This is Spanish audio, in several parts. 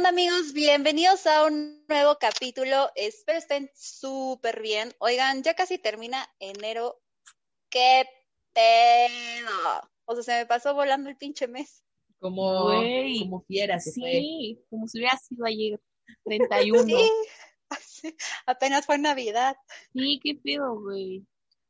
Onda amigos? Bienvenidos a un nuevo capítulo. Espero estén súper bien. Oigan, ya casi termina enero. ¡Qué pedo! O sea, se me pasó volando el pinche mes. Como, como fiera se sí, como si hubiera sido ayer 31. sí, apenas fue Navidad. Sí, qué pedo, güey.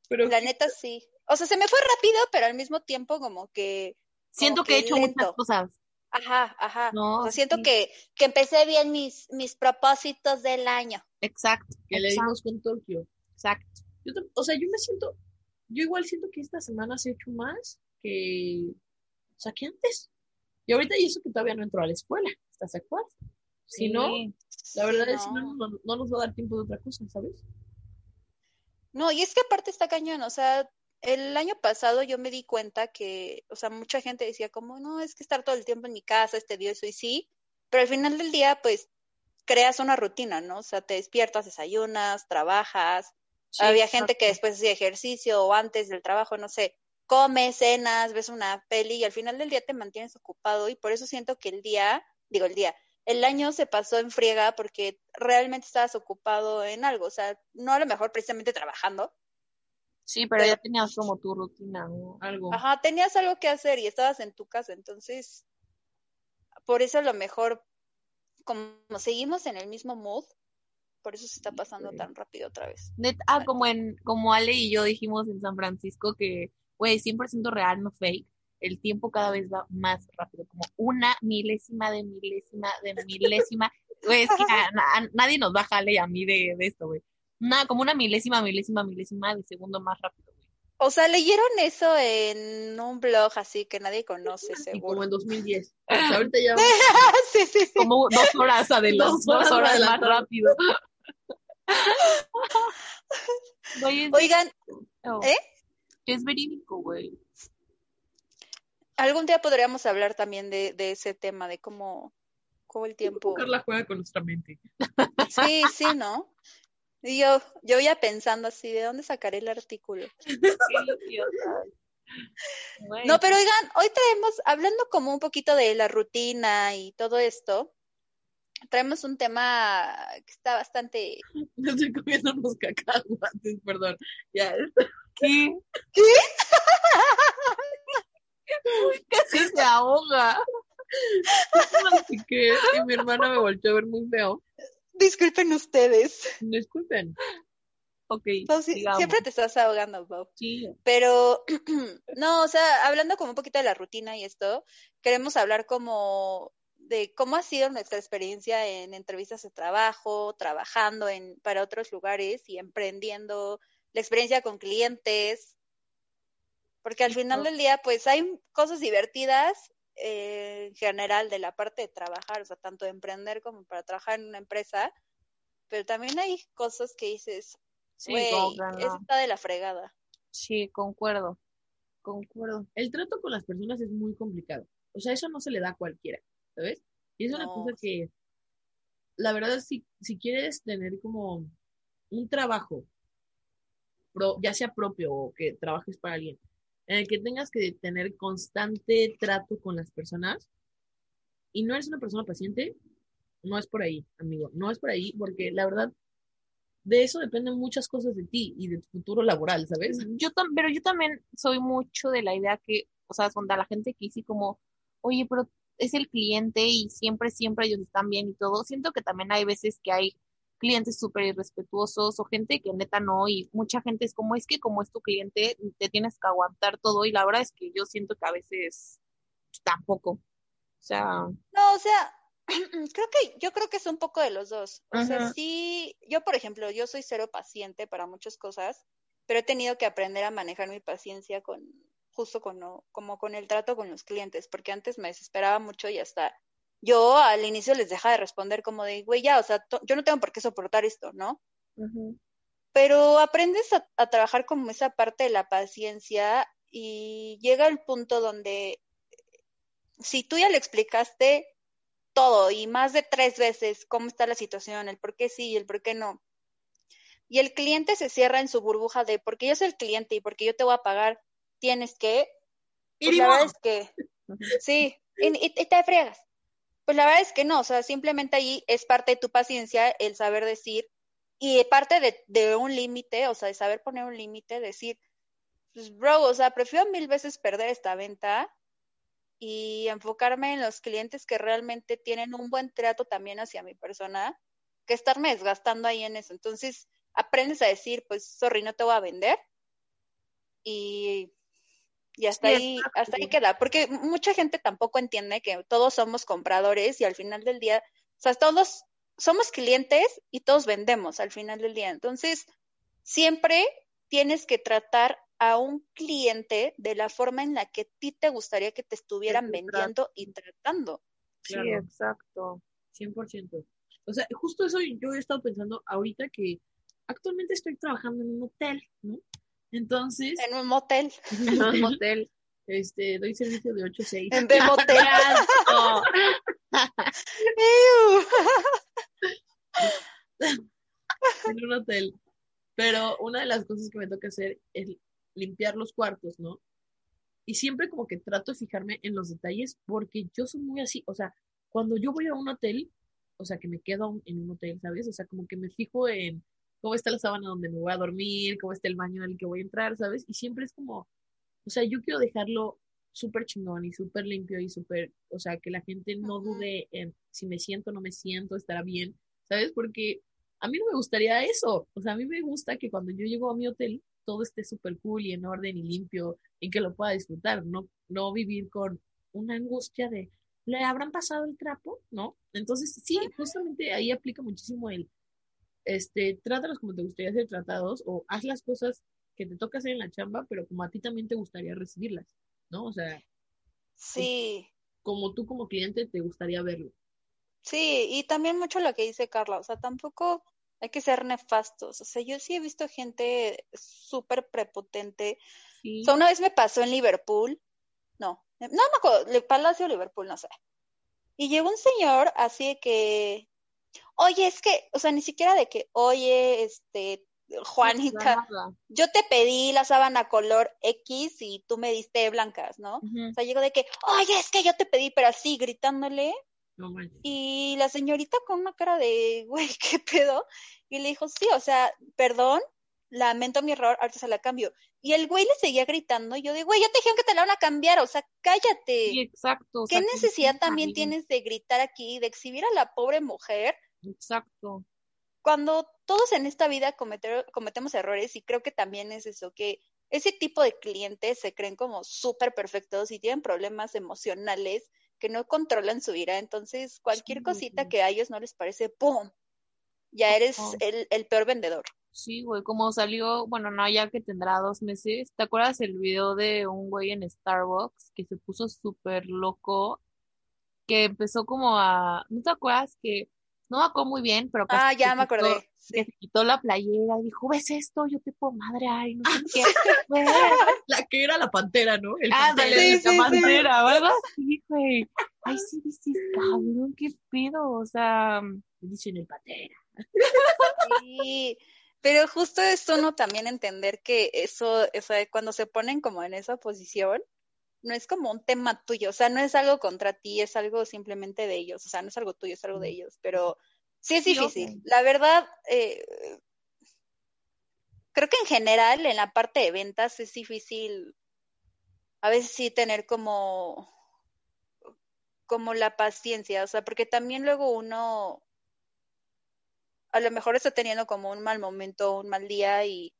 Pero la neta sí. O sea, se me fue rápido, pero al mismo tiempo como que... Siento que, he hecho muchas cosas. Ajá, ajá. No, o sea, siento que, que empecé bien mis, mis propósitos del año. Exacto. Que le dimos con Tokio. Exacto. Yo, o sea, yo me siento, yo igual siento que esta semana se ha hecho más que, o sea, que antes. Y ahorita y eso que todavía no entró a la escuela, ¿estás de acuerdo? Si no, la verdad es que no, no, nos va a dar tiempo de otra cosa, ¿sabes? No, y es que aparte está cañón, o sea, el año pasado yo me di cuenta que, o sea, mucha gente decía como, no, es que estar todo el tiempo en mi casa es tedioso y sí, pero al final del día, pues, creas una rutina, ¿no? O sea, te despiertas, desayunas, trabajas. Había gente que después hacía ejercicio o antes del trabajo, no sé, comes, cenas, ves una peli y al final del día te mantienes ocupado y por eso siento que el día, digo el día, el año se pasó en friega porque realmente estabas ocupado en algo, o sea, no a lo mejor precisamente trabajando, Sí, pero, ya tenías como tu rutina o algo. Ajá, tenías algo que hacer y estabas en tu casa, entonces, por eso a lo mejor, como seguimos en el mismo mood, por eso se está pasando tan rápido otra vez. ah, como en, como Ale y yo dijimos en San Francisco que, güey, 100% real, no fake, el tiempo cada vez va más rápido, como una milésima de milésima de milésima. Güey, es que nadie nos baja, Ale y a mí de, de esto, güey. Nada, como una milésima, milésima, milésima de segundo más rápido. O sea, leyeron eso en un blog así que nadie conoce, seguro. como en 2010. ahorita ya. sí, sí, sí. Como dos horas de dos, dos horas más rápido. Oigan, oh. ¿eh? Es verídico, güey. Algún día podríamos hablar también de, de ese tema, de cómo, cómo el tiempo. la juega con nuestra mente. Sí, sí, ¿no? Y yo, yo ya pensando así, ¿de dónde sacaré el artículo? No, pero oigan, hoy traemos, hablando como un poquito de la rutina y todo esto, traemos un tema que está bastante... Me estoy comiendo unos cacahuates, perdón. Ya. ¿Qué? ¿Qué? Casi se ahoga. Así que y mi hermana me volvió a ver muy feo. Disculpen ustedes. Disculpen. Ok. siempre te estás ahogando, Bob. Sí. Pero, no, o sea, hablando como un poquito de la rutina y esto, queremos hablar como de cómo ha sido nuestra experiencia en entrevistas de trabajo, trabajando en, para otros lugares y emprendiendo, la experiencia con clientes, porque al final del día, pues hay cosas divertidas eh, en general de la parte de trabajar, o sea, tanto de emprender como para trabajar en una empresa, pero también hay cosas que dices, güey, eso está de la fregada. Sí, concuerdo, concuerdo. El trato con las personas es muy complicado, o sea, eso no se le da a cualquiera, ¿sabes? Y es una cosa que, la verdad, si, si quieres tener como un trabajo, ya sea propio o que trabajes para alguien, en el que tengas que tener constante trato con las personas y no eres una persona paciente, no es por ahí, amigo, no es por ahí, porque la verdad, de eso dependen muchas cosas de ti y de tu futuro laboral, ¿sabes? Yo pero yo también soy mucho de la idea que, o sea, cuando la gente que dice como, oye, pero es el cliente y siempre, siempre ellos están bien y todo, siento que también hay veces que hay clientes súper irrespetuosos o gente que neta no, y mucha gente es como, es que como es tu cliente, te tienes que aguantar todo, y la verdad es que yo siento que a veces tampoco. O sea. No, o sea, creo que, yo creo que es un poco de los dos. O sea, sí, yo por ejemplo, yo soy cero paciente para muchas cosas, pero he tenido que aprender a manejar mi paciencia con, justo con, como con el trato con los clientes, porque antes me desesperaba mucho y hasta yo al inicio les dejaba de responder como de, güey, ya, o sea, yo no tengo por qué soportar esto, ¿no? Pero aprendes a, a, trabajar como esa parte de la paciencia y llega el punto donde si tú ya le explicaste todo y más de tres veces cómo está la situación, el por qué sí y el por qué no, y el cliente se cierra en su burbuja de porque yo soy el cliente y porque yo te voy a pagar, tienes que, pues la verdad es que, sí, y, te friegas. Pues la verdad es que no, o sea, simplemente ahí es parte de tu paciencia el saber decir y parte de, un límite, o sea, de saber poner un límite, decir, pues bro, o sea, prefiero mil veces perder esta venta y enfocarme en los clientes que realmente tienen un buen trato también hacia mi persona, que estarme desgastando ahí en eso. Entonces, aprendes a decir, pues, sorry, no te voy a vender. Y, y hasta ahí, hasta ahí queda. Porque mucha gente tampoco entiende que todos somos compradores y al final del día, o sea, todos somos clientes y todos vendemos al final del día. Entonces, siempre tienes que tratar a un cliente de la forma en la que a ti te gustaría que te estuvieran vendiendo y tratando. Sí, exacto, 100%. O sea, justo eso yo he estado pensando ahorita que actualmente estoy trabajando en un hotel, ¿no? Entonces. En un motel. En un motel. Este, doy servicio de 8 a 6. En de motel. en un hotel. Pero una de las cosas que me toca hacer es limpiar los cuartos, ¿no? Y siempre como que trato de fijarme en los detalles porque yo soy muy así, o sea, cuando yo voy a un hotel, o sea, que me quedo en un hotel, ¿sabes? O sea, como que me fijo en cómo está la sábana donde me voy a dormir, cómo está el baño en el que voy a entrar, ¿sabes? Y siempre es como, o sea, yo quiero dejarlo súper chingón y súper limpio y súper, o sea, que la gente no dude en si me siento o no me siento, estará bien, ¿sabes? Porque a mí no me gustaría eso, o sea, a mí me gusta que cuando yo llego a mi hotel todo esté súper cool y en orden y limpio y que lo pueda disfrutar, no, no vivir con una angustia de, ¿le habrán pasado el trapo? ¿No? Entonces, sí, justamente ahí aplica muchísimo el, este, trátalos como te gustaría ser tratados o haz las cosas que te toca hacer en la chamba, pero como a ti también te gustaría recibirlas, ¿no? O sea, sí. Como tú como cliente te gustaría verlo. Sí, y también mucho lo que dice Carla, o sea, tampoco hay que ser nefastos, o sea, yo sí he visto gente súper prepotente. O sea, una vez me pasó en Liverpool, no, no me acuerdo, Palacio Liverpool, no sé. Y llegó un señor así que oye, es que, o sea, ni siquiera de que, oye, este, Juanita, yo te pedí la sábana color X y tú me diste blancas, ¿no? O sea, llegó de que, oye, es que yo te pedí, pero así, gritándole. y la señorita con una cara de, güey, ¿qué pedo? Y le dijo, sí, o sea, perdón, lamento mi error, ahorita se la cambio. Y el güey le seguía gritando, y yo digo, güey, yo te dijeron que te la van a cambiar, o sea, cállate. Sí, exacto. ¿Qué necesidad también tienes de gritar aquí, de exhibir a la pobre mujer? Exacto. Cuando todos en esta vida cometemos errores, y creo que también es eso, que ese tipo de clientes se creen como súper perfectos y tienen problemas emocionales que no controlan su ira, entonces cualquier cosita que a ellos no les parece, ¡pum! Ya eres el, el peor vendedor. Sí, güey, como salió, bueno, no, ya que tendrá dos meses, ¿te acuerdas el video de un güey en Starbucks que se puso súper loco? Que empezó como a, ¿no te acuerdas que no me acuerdo muy bien, pero ah, ya me acordé. Que se quitó la playera y dijo, ¿ves esto? Yo te puedo madre, ay, no sé qué. la que era la pantera, ¿no? El ah, dale, la pantera, ¿verdad? Sí, güey. Ay, sí, dices, cabrón, qué pido, o sea, dicen el pantera. Sí, pero justo es uno también entender que eso, eso, cuando se ponen como en esa posición, no es como un tema tuyo, o sea, no es algo contra ti, es algo simplemente de ellos, o sea, no es algo tuyo, es algo de ellos, pero sí es difícil. La verdad, eh, creo que en general en la parte de ventas es difícil a veces sí tener como como la paciencia, o sea, porque también luego uno a lo mejor está teniendo como un mal momento, un mal día y,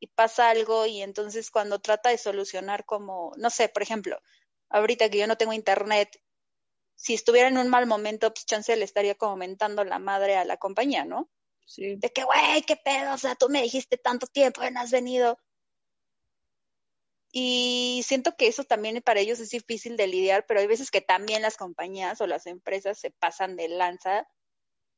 y pasa algo y entonces cuando trata de solucionar como, no sé, por ejemplo, ahorita que yo no tengo internet, si estuviera en un mal momento, pues chance le estaría comentando la madre a la compañía, ¿no? Sí. De que, güey, qué pedo, o sea, tú me dijiste tanto tiempo y no has venido. Y siento que eso también para ellos es difícil de lidiar, pero hay veces que también las compañías o las empresas se pasan de lanza,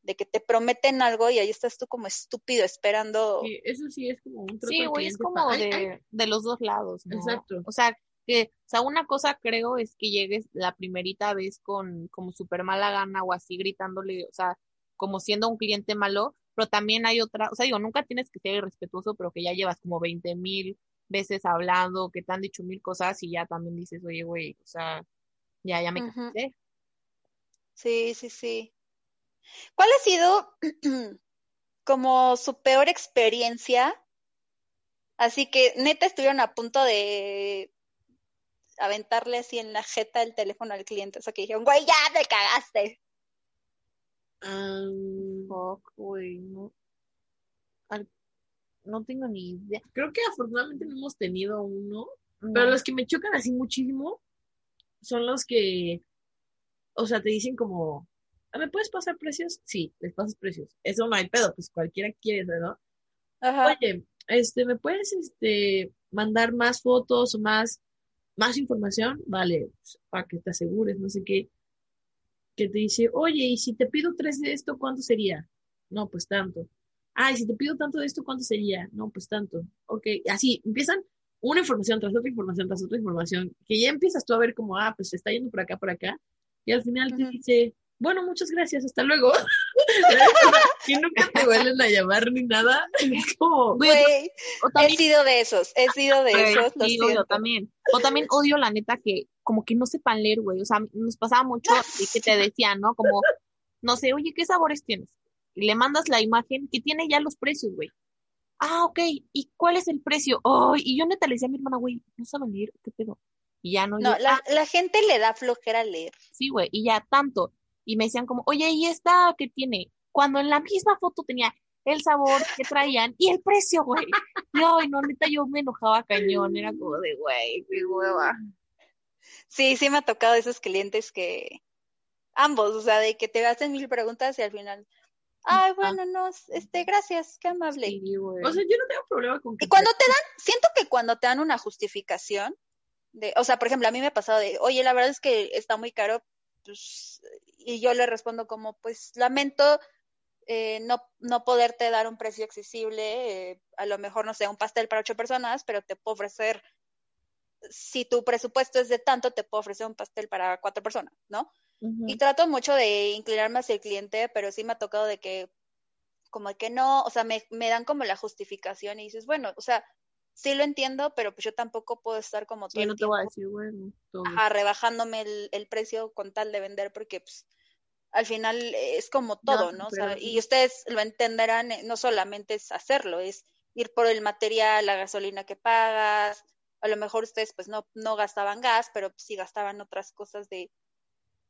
de que te prometen algo y ahí estás tú como estúpido esperando. Sí, eso sí es como un Sí, güey, es como de, de los dos lados, ¿no? Exacto. O sea, que, o sea, una cosa creo es que llegues la primerita vez con como súper mala gana o así gritándole, o sea, como siendo un cliente malo, pero también hay otra, o sea, digo, nunca tienes que ser irrespetuoso, pero que ya llevas como 20 mil veces hablando, que te han dicho mil cosas y ya también dices, oye, güey, o sea, ya, ya me Ujú. cansé. Sí, sí, sí. ¿Cuál ha sido como su peor experiencia? Así que neta estuvieron a punto de aventarle así en la jeta el teléfono al cliente. O sea, que dijeron, güey, ya me cagaste. Fuck, güey, no. Al- no tengo ni idea. creo que afortunadamente no hemos tenido uno, No. pero los que me chocan así muchísimo son los que, o sea, te dicen como, "Ah, ¿me puedes pasar precios? Sí, les pasas precios. Eso no hay pedo, pues cualquiera quiere, ¿no? Ajá. Oye, este, ¿me puedes, este, mandar más fotos o más, más información? Vale, pues, para que te asegures, no sé qué. Que te dice, oye, y si te pido tres de esto, ¿cuánto sería? No, pues tanto. Ah, y si te pido tanto de esto, ¿cuánto sería? No, pues tanto. Ok, así, empiezan una información tras otra información tras otra información, que ya empiezas tú a ver como, ah, pues se está yendo por acá, por acá, y al final te dice, bueno, muchas gracias, hasta luego. y nunca te vuelven a llamar ni nada. Es como, Güey, he sido de esos, he sido de esos, sí, siento. también. O también odio la neta que como que no sepan leer, güey. O sea, nos pasaba mucho y que te decían, ¿no? Como, no sé, oye, ¿qué sabores tienes? Y le mandas la imagen que tiene ya los precios, güey. Ah, ok. ¿Y cuál es el precio? Ay, y yo neta le decía a mi hermana, güey, no saben leer, ¿qué pedo? Y ya no, No, yo, la, "Ah, la gente le da flojera leer. sí, güey, y ya tanto. Y me decían como, oye, ¿y esta qué tiene? Cuando en la misma foto tenía el sabor que traían y el precio, güey. Y ay, no, neta, yo me enojaba cañón. Era como de, güey, qué hueva. Sí, sí me ha tocado esos clientes que ambos, o sea, de que te hacen mil preguntas y al final, ay, bueno, no, este, gracias, qué amable. Sí, güey. o sea, yo no tengo problema con que Y cuando te dan, siento que cuando te dan una justificación, de, o sea, por ejemplo, a mí me ha pasado de, oye, la verdad es que está muy caro, pues, y yo le respondo como, pues, lamento eh, no, no poderte dar un precio accesible, eh, a lo mejor, no sé, un pastel para ocho personas, pero te puedo ofrecer, si tu presupuesto es de tanto, te puedo ofrecer un pastel para cuatro personas, ¿no? Y trato mucho de inclinarme hacia el cliente, pero sí me ha tocado de que, como de que no, o sea, me, me dan como la justificación y dices, bueno, o sea, sí lo entiendo, pero pues yo tampoco puedo estar como todo el no te voy a decir, bueno, todo. ajá, rebajándome el, el precio con tal de vender, porque pues al final es como todo, ¿no? O sea, pero- y ustedes lo entenderán, eh, no solamente es hacerlo, es ir por el material, la gasolina que pagas, a lo mejor ustedes pues no, no gastaban gas, pero pues, sí gastaban otras cosas de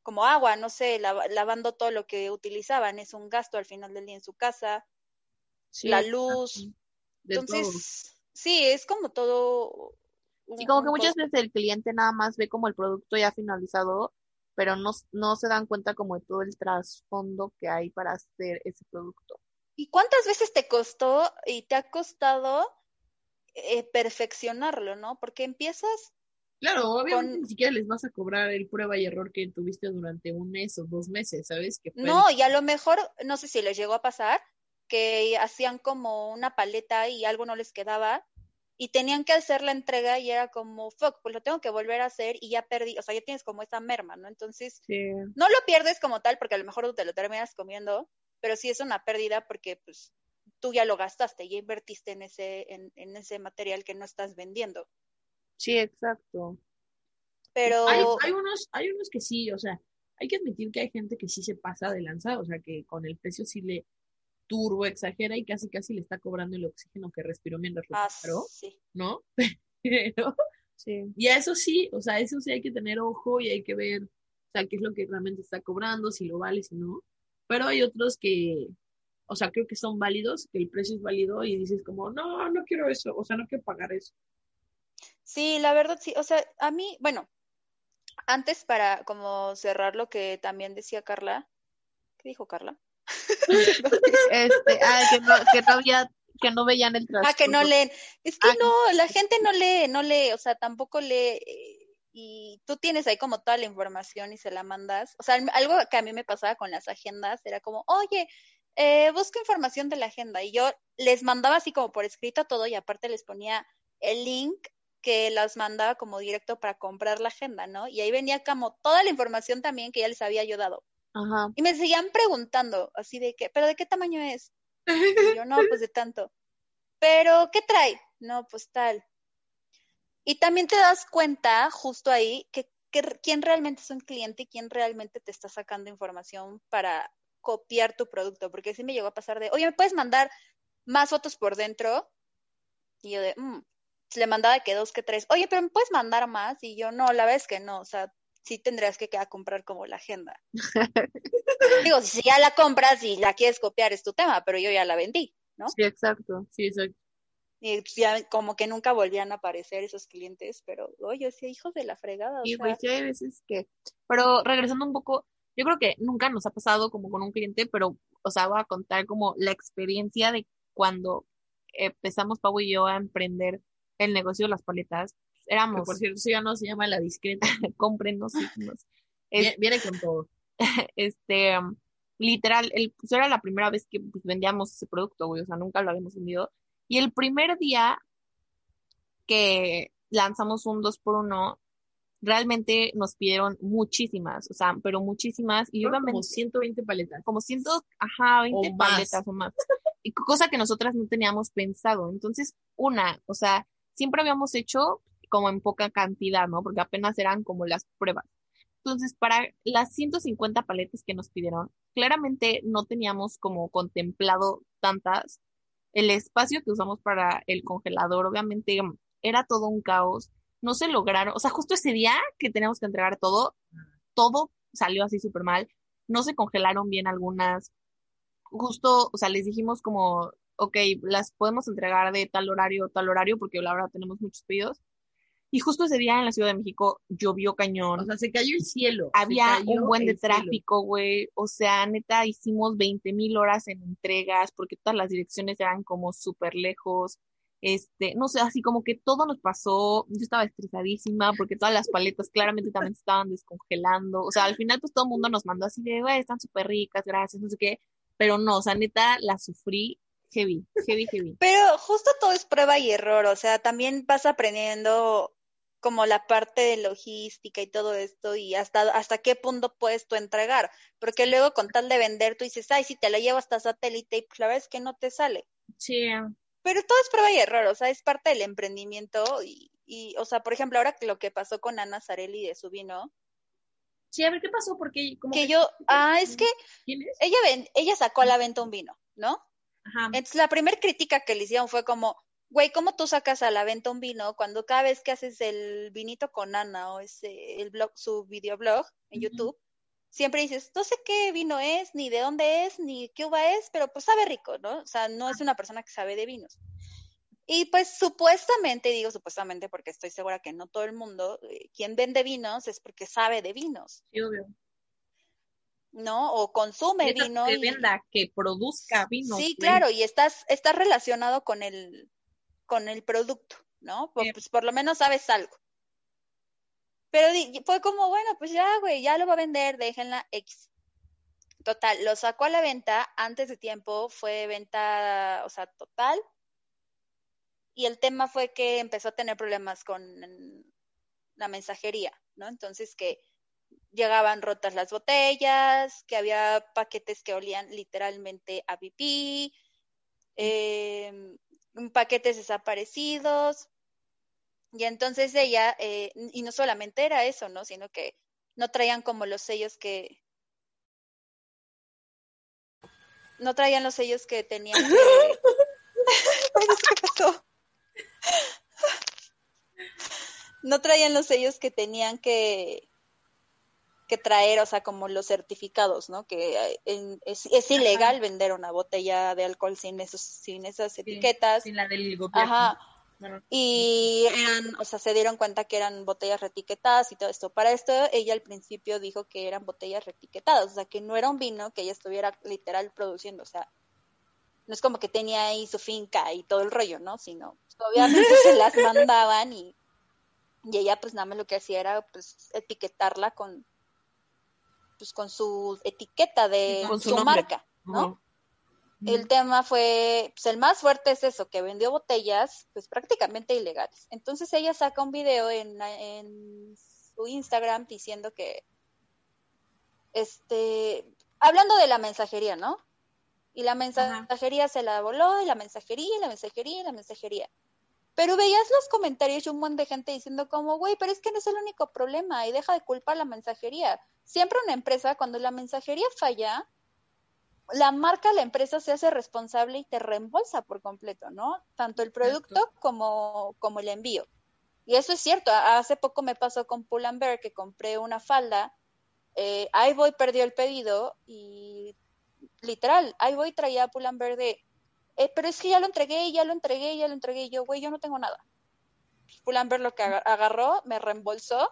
como agua, no sé, lava- lavando todo lo que utilizaban, es un gasto al final del día en su casa, Sí, la luz, entonces, sí, es como todo. Un- como que muchas veces el cliente nada más ve como el producto ya finalizado, pero no, no se dan cuenta como de todo el trasfondo que hay para hacer ese producto. ¿Y cuántas veces te costó y te ha costado eh, perfeccionarlo, no? Porque empiezas, Claro, obviamente con- ni siquiera les vas a cobrar el prueba y error que tuviste durante un mes o dos meses, ¿sabes? Que el- no, y a lo mejor, no sé si les llegó a pasar, que hacían como una paleta y algo no les quedaba y tenían que hacer la entrega y era como, fuck, pues lo tengo que volver a hacer y ya perdí, o sea, ya tienes como esa merma, ¿no? Entonces, Sí. no lo pierdes como tal porque a lo mejor te lo terminas comiendo, pero sí es una pérdida porque pues tú ya lo gastaste, ya invertiste en ese, en, en ese material que no estás vendiendo. Sí, exacto. Pero Hay, hay unos, hay unos que sí, o sea, hay que admitir que hay gente que sí se pasa de lanza, o sea, que con el precio sí le turbo exagera y casi casi le está cobrando el oxígeno que respiró mientras lo ah, sí. ¿no? Pero, Sí. y a eso sí, o sea, eso sí hay que tener ojo y hay que ver, o sea, qué es lo que realmente está cobrando, si lo vale, si no. Pero hay otros que, o sea, creo que son válidos, que el precio es válido y dices como, no, no quiero eso, o sea, no quiero pagar eso. Sí, la verdad sí, o sea, a mí, bueno, antes para como cerrar lo que también decía Carla, ¿qué dijo Carla? este, ah, que no, que no había, que no veían el Ah, que no leen. Es que no, la gente no lee, no lee, o sea, tampoco lee eh, y tú tienes ahí como toda la información y se la mandas. O sea, algo que a mí me pasaba con las agendas era como, oye, eh, busco información de la agenda y yo les mandaba así como por escrito todo y aparte les ponía el link que las mandaba como directo para comprar la agenda, ¿no? Y ahí venía como toda la información también que ya les había yo dado. Ajá. Y me seguían preguntando, así de que, ¿pero de qué tamaño es? Y yo, no, pues de tanto. ¿Pero qué trae? No, pues tal. Y también te das cuenta justo ahí que, quién realmente es un cliente y quién realmente te está sacando información para copiar tu producto, porque sí me llegó a pasar de, oye, ¿me puedes mandar más fotos por dentro? Y yo de, mmm, le mandaba que dos, que tres, oye, pero ¿me puedes mandar más? Y yo, no, la es que no, o sea, sí tendrías que, a comprar como la agenda. Digo, si ya la compras y la quieres copiar es tu tema, pero yo ya la vendí, ¿no? Sí, exacto. Sí, exacto. Y pues, ya como que nunca volvían a aparecer esos clientes, pero oye, sí, hijos de la fregada. Y pues sí hay veces que, pero regresando un poco, yo creo que nunca nos ha pasado como con un cliente, pero, o sea, voy a contar como la experiencia de cuando empezamos Pau y yo a emprender el negocio de las paletas. Éramos. Que por cierto, eso ya no se llama la discreta. Cómprenos. es, viene con todo. Este, literal, el, pues era la primera vez que pues, vendíamos ese producto, güey, o sea, nunca lo habíamos vendido. Y el primer día que lanzamos un 2 por 1 realmente nos pidieron muchísimas, o sea, pero muchísimas. Y obviamente. Como 120 paletas. Como 100, ajá, 20 o paletas o más. Y cosa que nosotras no teníamos pensado. Entonces, una, o sea, siempre habíamos hecho como en poca cantidad, ¿no? Porque apenas eran como las pruebas. Entonces, para las 150 paletas que nos pidieron, claramente no teníamos como contemplado tantas. El espacio que usamos para el congelador, obviamente, era todo un caos. No se lograron, o sea, justo ese día que teníamos que entregar todo, todo salió así súper mal. No se congelaron bien algunas. Justo, o sea, les dijimos como, ok, las podemos entregar de tal horario, tal horario, porque la verdad tenemos muchos pedidos. Y justo ese día en la Ciudad de México llovió cañón. O sea, se cayó el cielo. Había un buen de tráfico, güey. O sea, neta, hicimos 20 mil horas en entregas porque todas las direcciones eran como súper lejos. Este, no sé, así como que todo nos pasó. Yo estaba estresadísima porque todas las paletas claramente también se estaban descongelando. O sea, al final, pues todo el mundo nos mandó así de, güey, están súper ricas, gracias, no sé qué. Pero no, o sea, neta, la sufrí heavy, heavy, heavy. Pero justo todo es prueba y error, o sea, también vas aprendiendo como la parte de logística y todo esto y hasta, hasta qué punto puedes tú entregar, porque luego con tal de vender tú dices, ay, si te la llevo hasta satélite y pues la verdad es que no te sale. Sí. Pero todo es prueba y error, o sea, es parte del emprendimiento y, y o sea, por ejemplo, ahora que lo que pasó con Ana Zarelli de su vino. Sí, a ver, ¿qué pasó? Porque como que, que yo, ah, es que ella, ven, ella sacó a la venta un vino, ¿no? Ajá. Entonces la primera crítica que le hicieron fue como, güey, ¿cómo tú sacas a la venta un vino cuando cada vez que haces el vinito con Ana o ese, el blog, su videoblog en. YouTube, siempre dices, no sé qué vino es, ni de dónde es, ni qué uva es, pero pues sabe rico, ¿no? O sea, no es una persona que sabe de vinos. Y pues supuestamente, digo supuestamente porque estoy segura que no todo el mundo, eh, quien vende vinos es porque sabe de vinos, Sí, obvio. ¿no? O consume vino. que y- venda, que produzca vino. Sí, claro, y estás, estás relacionado con el, con el producto, ¿no? Pues por lo menos sabes algo. Pero di- fue como, bueno, pues ya, güey, ya lo va a vender, déjenla X. Total, lo sacó a la venta antes de tiempo, fue venta, o sea, total. Y el tema fue que empezó a tener problemas con la mensajería, ¿no? Entonces que llegaban rotas las botellas, que había paquetes que olían literalmente a pipí, eh, paquetes desaparecidos. Y entonces ella, eh, y no solamente era eso, ¿no? Sino que no traían como los sellos que... No traían los sellos que tenían que... ¿Qué pasó? No traían los sellos que tenían que que traer, o sea, como los certificados, ¿no? Que es, es, ilegal vender una botella de alcohol sin esos, sin esas etiquetas. Sin la del gobierno. Ajá. Y eran, o sea, se dieron cuenta que eran botellas retiquetadas y todo esto. Para esto, ella al principio dijo que eran botellas retiquetadas, o sea, que no era un vino que ella estuviera literal produciendo, o sea, no es como que tenía ahí su finca y todo el rollo, ¿no? Sino, pues, obviamente se las mandaban y, y ella pues nada más lo que hacía era pues etiquetarla con, pues con su etiqueta de su, marca, ¿no? El tema fue, pues el más fuerte es eso, que vendió botellas, pues prácticamente ilegales. Entonces ella saca un video en, en su Instagram diciendo que, este, hablando de la mensajería, ¿no? Y la mensajería se la voló, y la mensajería, y la mensajería, y la mensajería. Pero veías los comentarios de un montón de gente diciendo como, güey, pero es que no es el único problema y deja de culpar la mensajería. Siempre una empresa, cuando la mensajería falla, la marca, la empresa se hace responsable y te reembolsa por completo, ¿no? Tanto el producto como, como el envío. Y eso es cierto. Hace poco me pasó con Pull&Bear que compré una falda. Eh, voy perdió el pedido y literal, voy traía Pull&Bear de, eh, pero es que ya lo entregué, ya lo entregué, ya lo entregué. Y yo, güey, yo no tengo nada. Pull&Bear lo que agarró, me reembolsó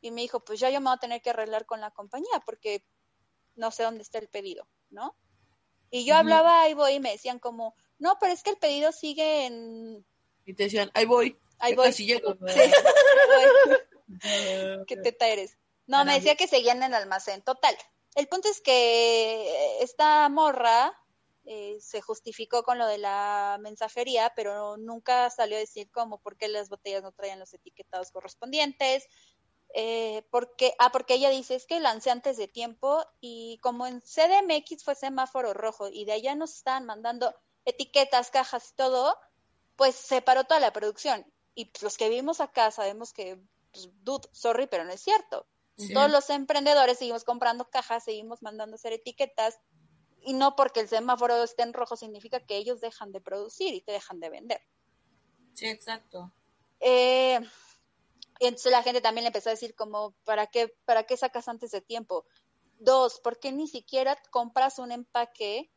y me dijo, pues ya yo me voy a tener que arreglar con la compañía porque no sé dónde está el pedido. ¿no? Y yo hablaba, ahí voy, y me decían como, no, pero es que el pedido sigue en... Y te decían, ahí voy. Ahí voy. ¿Qué teta eres? No, me decía que seguían en el almacén. Total. El punto es que esta morra eh, se justificó con lo de la mensajería, pero nunca salió a decir cómo, por qué las botellas no traían los etiquetados correspondientes, eh, porque, ah, porque ella dice, es que lancé antes de tiempo y como en CDMX fue semáforo rojo y de allá nos estaban mandando etiquetas, cajas y todo, pues se paró toda la producción. Y pues, los que vivimos acá sabemos que, pues, dude, sorry, pero no es cierto. Todos los emprendedores seguimos comprando cajas, seguimos mandando hacer etiquetas y no porque el semáforo esté en rojo significa que ellos dejan de producir y te dejan de vender. Sí, exacto. Eh, y entonces la gente también le empezó a decir como, ¿para qué, ¿para qué sacas antes de tiempo? Dos, ¿por qué ni siquiera compras un empaque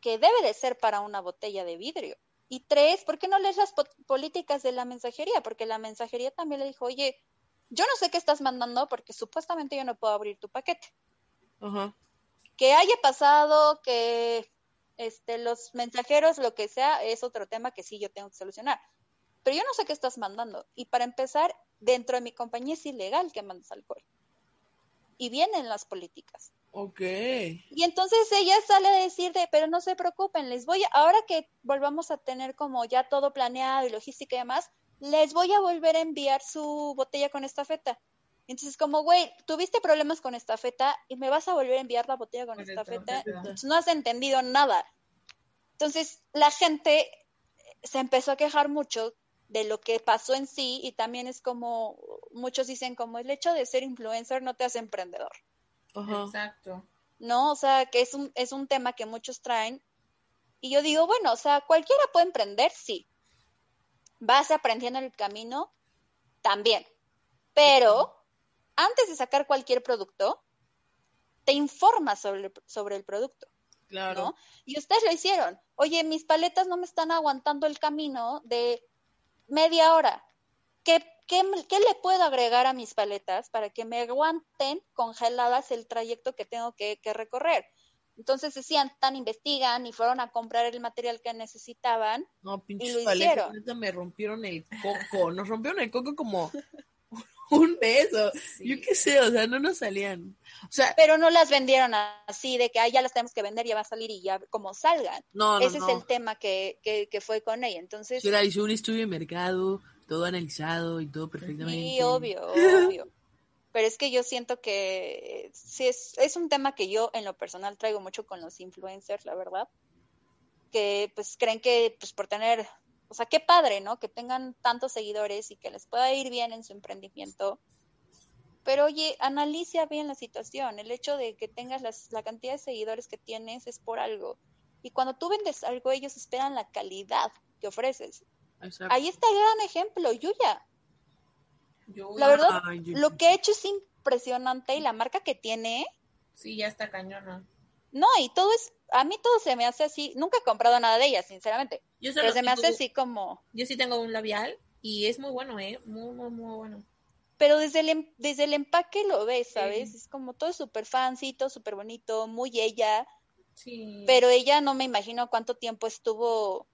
que debe de ser para una botella de vidrio? Y tres, ¿por qué no lees las políticas de la mensajería? Porque la mensajería también le dijo, oye, yo no sé qué estás mandando porque supuestamente yo no puedo abrir tu paquete. Que haya pasado, que este, los mensajeros, lo que sea, es otro tema que sí yo tengo que solucionar. Pero yo no sé qué estás mandando. Y para empezar, dentro de mi compañía es ilegal que mandes alcohol. Y vienen las políticas. Ok. Y entonces ella sale a decir de, pero no se preocupen, les voy, a, ahora que volvamos a tener como ya todo planeado y logística y demás, les voy a volver a enviar su botella con esta feta. Entonces, como, güey, tuviste problemas con esta feta y me vas a volver a enviar la botella con, esta feta, no has entendido nada. Entonces, la gente se empezó a quejar mucho de lo que pasó en sí y también es como, muchos dicen como el hecho de ser influencer no te hace emprendedor. Exacto. No, o sea, que es un, es un tema que muchos traen y yo digo, bueno, o sea, cualquiera puede emprender, sí. Vas aprendiendo en el camino, también. Pero antes de sacar cualquier producto, te informas sobre, sobre el producto. Claro. Y ustedes lo hicieron. Oye, mis paletas no me están aguantando el camino de media hora. ¿Qué, qué, le puedo agregar a mis paletas para que me aguanten congeladas el trayecto que tengo que, recorrer? Entonces decían, tan investigan y fueron a comprar el material que necesitaban. No, pinches paletas, me rompieron el coco. Nos rompieron el coco como un beso. Yo qué sé, o sea, no nos salían. O sea, pero no las vendieron así de que ya las tenemos que vender, ya va a salir y ya como salgan. No, no Ese es el tema que, que, que, fue con ella. Entonces, era hizo un estudio de mercado, todo analizado y todo perfectamente. Sí, obvio, obvio. Pero es que yo siento que sí es, es un tema que yo en lo personal traigo mucho con los influencers, la verdad. Que pues creen que pues por tener o sea, qué padre, ¿no? Que tengan tantos seguidores y que les pueda ir bien en su emprendimiento. Pero oye, analiza bien la situación. El hecho de que tengas la cantidad de seguidores que tienes es por algo. Y cuando tú vendes algo, ellos esperan la calidad que ofreces. Ahí está el gran ejemplo, Yuya. La verdad, lo que he hecho es impresionante y la marca que tiene. Sí, ya está cañona. No, y todo es, a mí todo se me hace así. Nunca he comprado nada de ella, sinceramente. Yo Pero se me hace así como. Yo sí tengo un labial y es muy bueno, ¿eh? Muy, muy, muy bueno. Pero desde el, em- desde el empaque lo ves, ¿sabes? Sí. Es como todo súper fancy, todo súper bonito, muy ella. Sí. Pero ella no me imagino cuánto tiempo estuvo.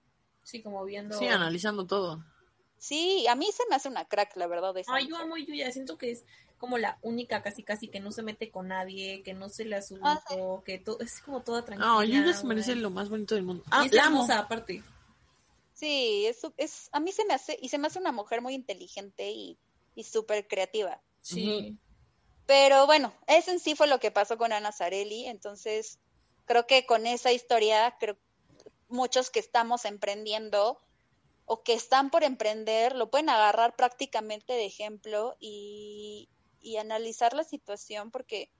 Sí, como viendo. Sí, analizando todo. Sí, a mí se me hace una crack, la verdad. Ay, yo amo a Yuya. Siento que es como la única, casi, casi, que no se mete con nadie, que no se le asume, Ah, que todo, es como toda tranquila. No, Yuya se merece lo más bonito del mundo. Y Ah, es la amo. aparte. Sí, es, su- es, a mí se me hace, y se me hace una mujer muy inteligente y, y súper creativa. Sí. Pero bueno, eso en sí fue lo que pasó con Ana Zarelli, entonces creo que con esa historia, creo muchos que estamos emprendiendo o que están por emprender lo pueden agarrar prácticamente de ejemplo y, y analizar la situación porque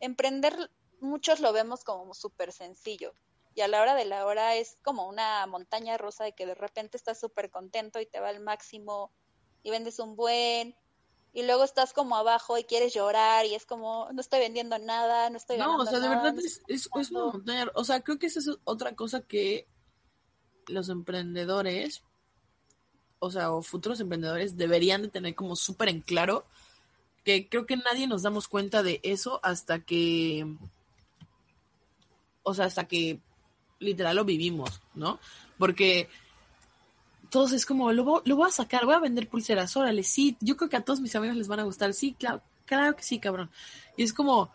emprender muchos lo vemos como súper sencillo y a la hora de la hora es como una montaña rusa de que de repente estás súper contento y te va al máximo y vendes un buen y luego estás como abajo y quieres llorar y es como no estoy vendiendo nada, no estoy No, o sea, de nada, verdad no es, es, es una ganando". montaña. O sea, creo que esa es otra cosa que los emprendedores, o sea, o futuros emprendedores deberían de tener como súper en claro, que creo que nadie nos damos cuenta de eso hasta que, o sea, hasta que literal lo vivimos, ¿no? Porque todos es como, lo, vo- lo voy a sacar, voy a vender pulseras, órale, sí, yo creo que a todos mis amigos les van a gustar, sí, claro, claro que sí, cabrón. Y es como,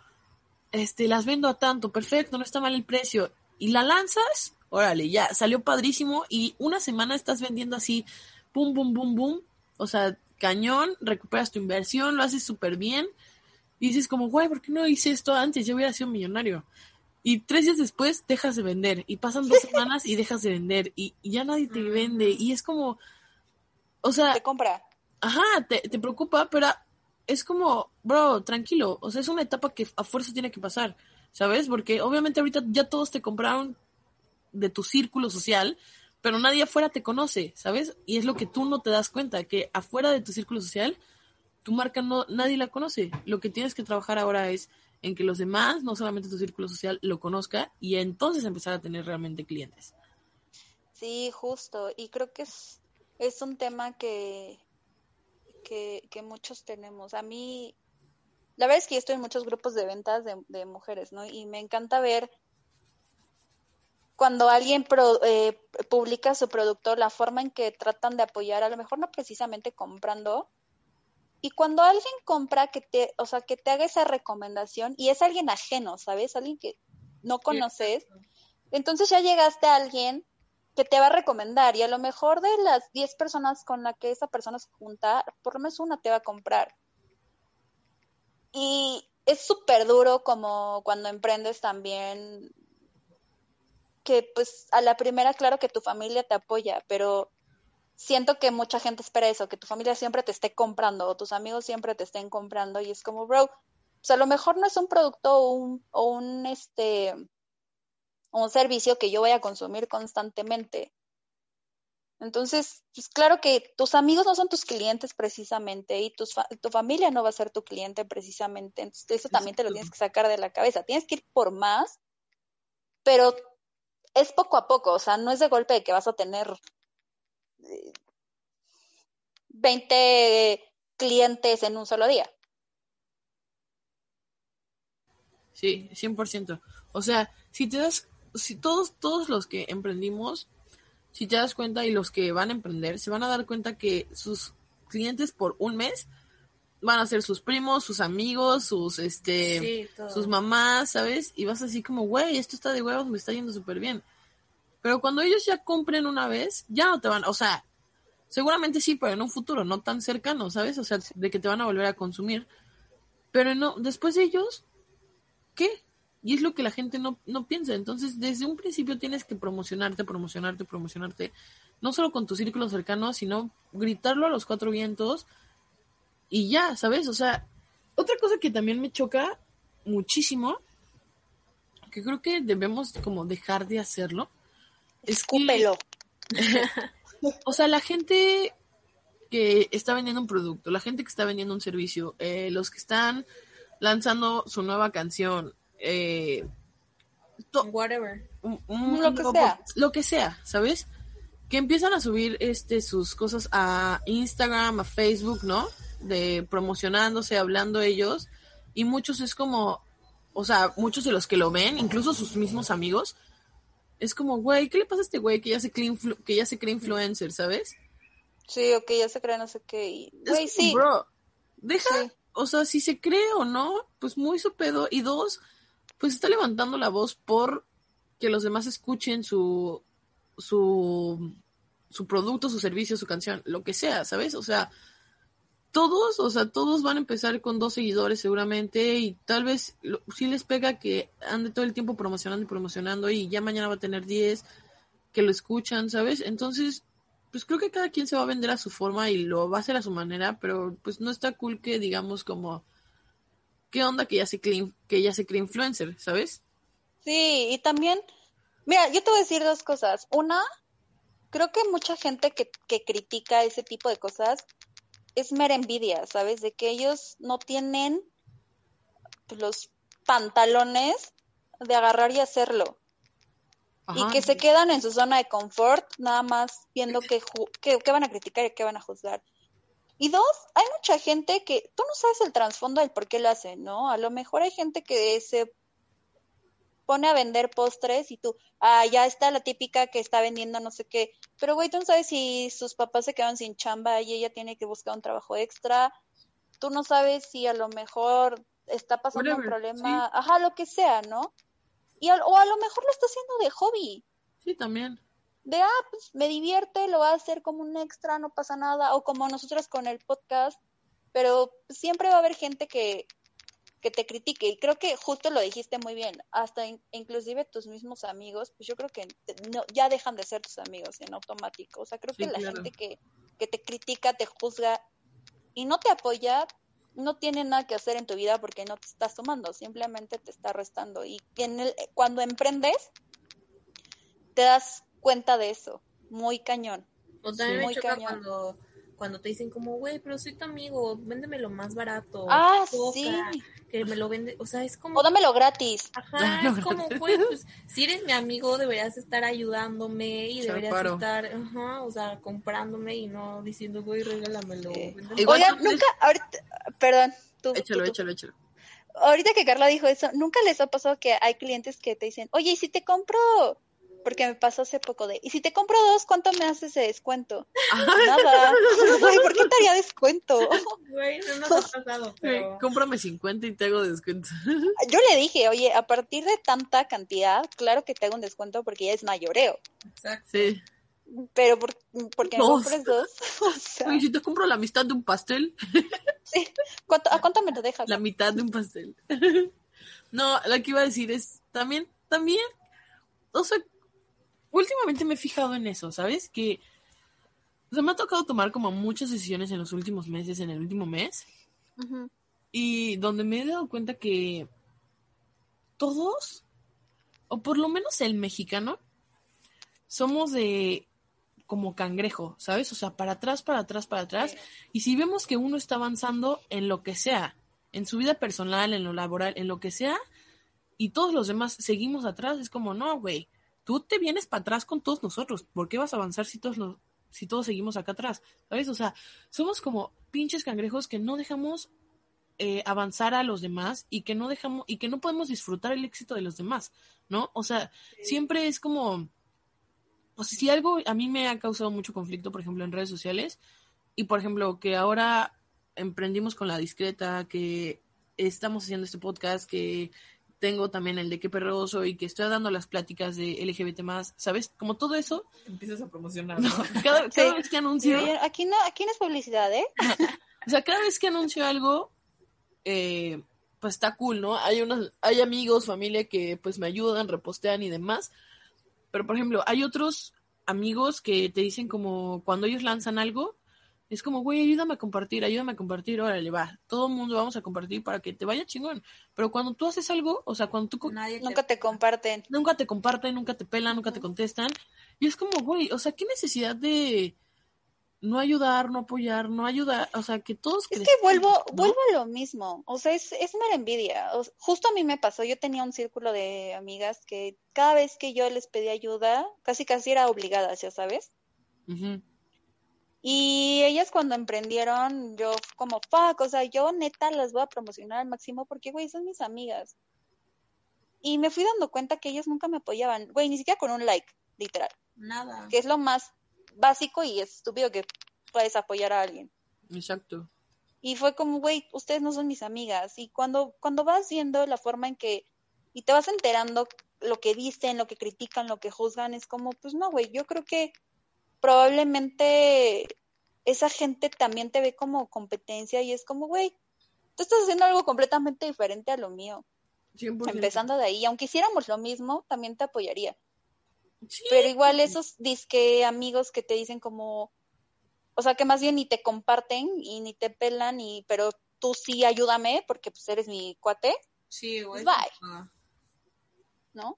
este, las vendo a tanto, perfecto, no está mal el precio. Y la lanzas, órale, ya, salió padrísimo y una semana estás vendiendo así, pum, pum, pum, pum, o sea, cañón, recuperas tu inversión, lo haces súper bien y dices como, güey, ¿por qué no hice esto antes? Yo hubiera sido millonario. Y tres días después dejas de vender y pasan dos semanas y dejas de vender y, y ya nadie te vende y es como, o sea, te compra. ajá, te, te preocupa, pero es como, bro, tranquilo, o sea, es una etapa que a fuerza tiene que pasar, ¿sabes? Porque obviamente ahorita ya todos te compraron de tu círculo social, pero nadie afuera te conoce, ¿sabes? Y es lo que tú no te das cuenta, que afuera de tu círculo social, tu marca no, nadie la conoce. Lo que tienes que trabajar ahora es en que los demás, no solamente tu círculo social, lo conozca y entonces empezar a tener realmente clientes. Sí, justo. Y creo que es, es un tema que, que, que muchos tenemos. A mí, la verdad es que yo estoy en muchos grupos de ventas de, de mujeres, ¿no? Y me encanta ver cuando alguien pro- eh, publica su producto, la forma en que tratan de apoyar, a lo mejor no precisamente comprando. Y cuando alguien compra, que te, o sea, que te haga esa recomendación y es alguien ajeno, ¿sabes? Alguien que no conoces. Entonces ya llegaste a alguien que te va a recomendar y a lo mejor de las 10 personas con las que esa persona se junta, por lo menos una te va a comprar. Y es súper duro como cuando emprendes también, que pues a la primera, claro que tu familia te apoya, pero siento que mucha gente espera eso, que tu familia siempre te esté comprando o tus amigos siempre te estén comprando y es como, bro, pues a lo mejor no es un producto o un, o un este un servicio que yo voy a consumir constantemente. Entonces, pues claro que tus amigos no son tus clientes precisamente y tus fa- tu familia no va a ser tu cliente precisamente. Entonces, eso también te lo tienes que sacar de la cabeza. Tienes que ir por más, pero es poco a poco, o sea, no es de golpe de que vas a tener eh, 20 clientes en un solo día. Sí, 100%. O sea, si te das, si todos, todos los que emprendimos, si te das cuenta y los que van a emprender, se van a dar cuenta que sus clientes por un mes van a ser sus primos, sus amigos, sus, este, Sí, sus mamás, ¿sabes? Y vas así como, güey, esto está de huevos, me está yendo súper bien. Pero cuando ellos ya compren una vez, ya no te van, o sea, seguramente sí, pero en un futuro no tan cercano, ¿sabes? O sea, de que te van a volver a consumir. Pero no, después de ellos, ¿qué? Y es lo que la gente no, no piensa. Entonces, desde un principio tienes que promocionarte, promocionarte, promocionarte. No solo con tu círculo cercano, sino gritarlo a los cuatro vientos. Y ya, ¿sabes? O sea, otra cosa que también me choca muchísimo, que creo que debemos como dejar de hacerlo, es que, Escúpelo. o sea, la gente que está vendiendo un producto, la gente que está vendiendo un servicio, eh, los que están lanzando su nueva canción. Eh, Whatever. un- un Lo que sea. Lo que sea, ¿sabes? Que empiezan a subir este sus cosas a Instagram, a Facebook, ¿no? De promocionándose, hablando ellos. Y muchos es como, o sea, muchos de los que lo ven, incluso sus mismos amigos, es como, güey, ¿qué le pasa a este güey que ya se cree, que ya se cree influencer, ¿sabes? Sí, ok, ya se cree no sé qué. y- Güey, sí. Bro, deja, Sí. o sea, si se cree o no, pues muy su pedo. Y dos, pues está levantando la voz por que los demás escuchen su, su, su producto, su servicio, su canción, lo que sea, ¿sabes? O sea, todos, o sea, todos van a empezar con dos seguidores seguramente y tal vez lo- sí les pega que ande todo el tiempo promocionando y promocionando y ya mañana va a tener 10 que lo escuchan, ¿sabes? Entonces, pues creo que cada quien se va a vender a su forma y lo va a hacer a su manera, pero pues no está cool que digamos como, ¿qué onda que ya se cree, que ya se cree influencer, ¿sabes? Sí, y también, mira, yo te voy a decir dos cosas. Una, creo que mucha gente que, que critica ese tipo de cosas es mera envidia, ¿sabes? De que ellos no tienen los pantalones de agarrar y hacerlo. Y que se quedan en su zona de confort, nada más viendo qué- qué van a criticar y qué van a juzgar. Y dos, hay mucha gente que tú no sabes el trasfondo del por qué lo hacen, ¿no? A lo mejor hay gente que se pone a vender postres y tú, ah, ya está la típica que está vendiendo no sé qué. Pero, güey, tú no sabes si sus papás se quedan sin chamba y ella tiene que buscar un trabajo extra. Tú no sabes si a lo mejor está pasando un problema, ajá, lo que sea, ¿no? Y a- o a lo mejor lo está haciendo de hobby Sí, también. de, ah, pues me divierte, lo va a hacer como un extra, no pasa nada, o como nosotros con el podcast, pero siempre va a haber gente que, que te critique, y creo que justo lo dijiste muy bien, hasta in- inclusive tus mismos amigos, pues yo creo que te- no, ya dejan de ser tus amigos en automático, o sea, creo Sí, que la claro. gente que, que te critica, te juzga y no te apoya, no tiene nada que hacer en tu vida porque no te está sumando, simplemente te está restando, y en el, cuando emprendes, te das cuenta de eso, muy cañón. O también me Muy choca cañón. cuando, cuando te dicen como, güey, pero soy tu amigo, véndeme lo más barato. Ah, toca, sí. Que me lo vende, o sea, es como... O dámelo gratis. Ajá, es como, güey, pues, si eres mi amigo, deberías estar ayudándome y deberías paro. estar, ajá, o sea, comprándome y no diciendo, güey, regálamelo. Sí. véndeme". Igual Oigan, tú crees- nunca, ahorita, perdón, tú, Échalo, tú, tú. échalo, échalo. ahorita que Carla dijo eso, ¿nunca les ha pasado que hay clientes que te dicen, oye, ¿y si te compro? Porque me pasó hace poco de, ¿y si te compro dos, cuánto me haces de descuento? Nada. Güey, ¿por qué te haría descuento? Güey, no nos ha pasado, pero... Cómprame 50 y te hago descuento. Yo le dije, oye, a partir de tanta cantidad, claro que te hago un descuento porque ya es mayoreo. Exacto. Sí. Pero por, porque me Dos. compres dos, o sea, Oye, si te compro la mitad de un pastel, sí. ¿Cuánto- ¿A cuánto me lo dejas? la mitad de un pastel. no, lo que iba a decir es, también, también, o sea, últimamente me he fijado en eso, ¿sabes? Que, o sea, me ha tocado tomar como muchas decisiones en los últimos meses, en el último mes, y donde me he dado cuenta que todos, o por lo menos el mexicano, somos de como cangrejo, ¿sabes? O sea, para atrás, para atrás, para atrás. Y si vemos que uno está avanzando en lo que sea, en su vida personal, en lo laboral, en lo que sea, y todos los demás seguimos atrás, es como, no, güey, tú te vienes para atrás con todos nosotros. ¿Por qué vas a avanzar si todos, los, si todos seguimos acá atrás? ¿Sabes? O sea, somos como pinches cangrejos que no dejamos eh, avanzar a los demás y que no dejamos y que no podemos disfrutar el éxito de los demás, ¿no? O sea, siempre es como, o sea, si algo a mí me ha causado mucho conflicto, por ejemplo, en redes sociales, y por ejemplo, que ahora emprendimos con la discreta, que estamos haciendo este podcast, que tengo también el de qué perroso y que estoy dando las pláticas de LGBT más, ¿sabes? Como todo eso, Empiezas a promocionar, no, cada, cada Sí. vez que Sí, anuncio, oye, aquí no, aquí no es publicidad, ¿eh? o sea, cada vez que anuncio algo, eh, pues está cool, ¿no? Hay unos, hay amigos, familia que pues me ayudan, repostean y demás. Pero por ejemplo, hay otros amigos que te dicen como cuando ellos lanzan algo, es como, güey, ayúdame a compartir, ayúdame a compartir, órale, va. Todo el mundo vamos a compartir para que te vaya chingón. Pero cuando tú haces algo, o sea, cuando tú Nadie te- Nunca te comparten. nunca te comparten, nunca te pelan, nunca te contestan. Y es como, güey, o sea, ¿qué necesidad de, no ayudar, no apoyar, no ayudar, o sea, que todos... Es que vuelvo, ¿no? vuelvo a lo mismo. O sea, es, es mera envidia. O justo a mí me pasó. Yo tenía un círculo de amigas que cada vez que yo les pedía ayuda, casi casi era obligada, ¿ya sabes? Y ellas cuando emprendieron, yo como, fuck, o sea, yo neta las voy a promocionar al máximo porque, güey, son mis amigas. Y me fui dando cuenta que ellas nunca me apoyaban, güey, ni siquiera con un like, literal, Nada. que es lo más básico y estúpido que puedes apoyar a alguien. Exacto. Y fue como, güey, ustedes no son mis amigas. Y cuando, cuando vas viendo la forma en que, y te vas enterando lo que dicen, lo que critican, lo que juzgan, es como, pues no, güey, yo creo que probablemente esa gente también te ve como competencia y es como, güey, tú estás haciendo algo completamente diferente a lo mío. 100%. Empezando de ahí, aunque hiciéramos lo mismo, también te apoyaría. Sí. Pero igual esos disque amigos que te dicen como, o sea, que más bien ni te comparten y ni te pelan, y, pero tú sí ayúdame porque pues eres mi cuate, Sí, güey. Bye. Ah. ¿no?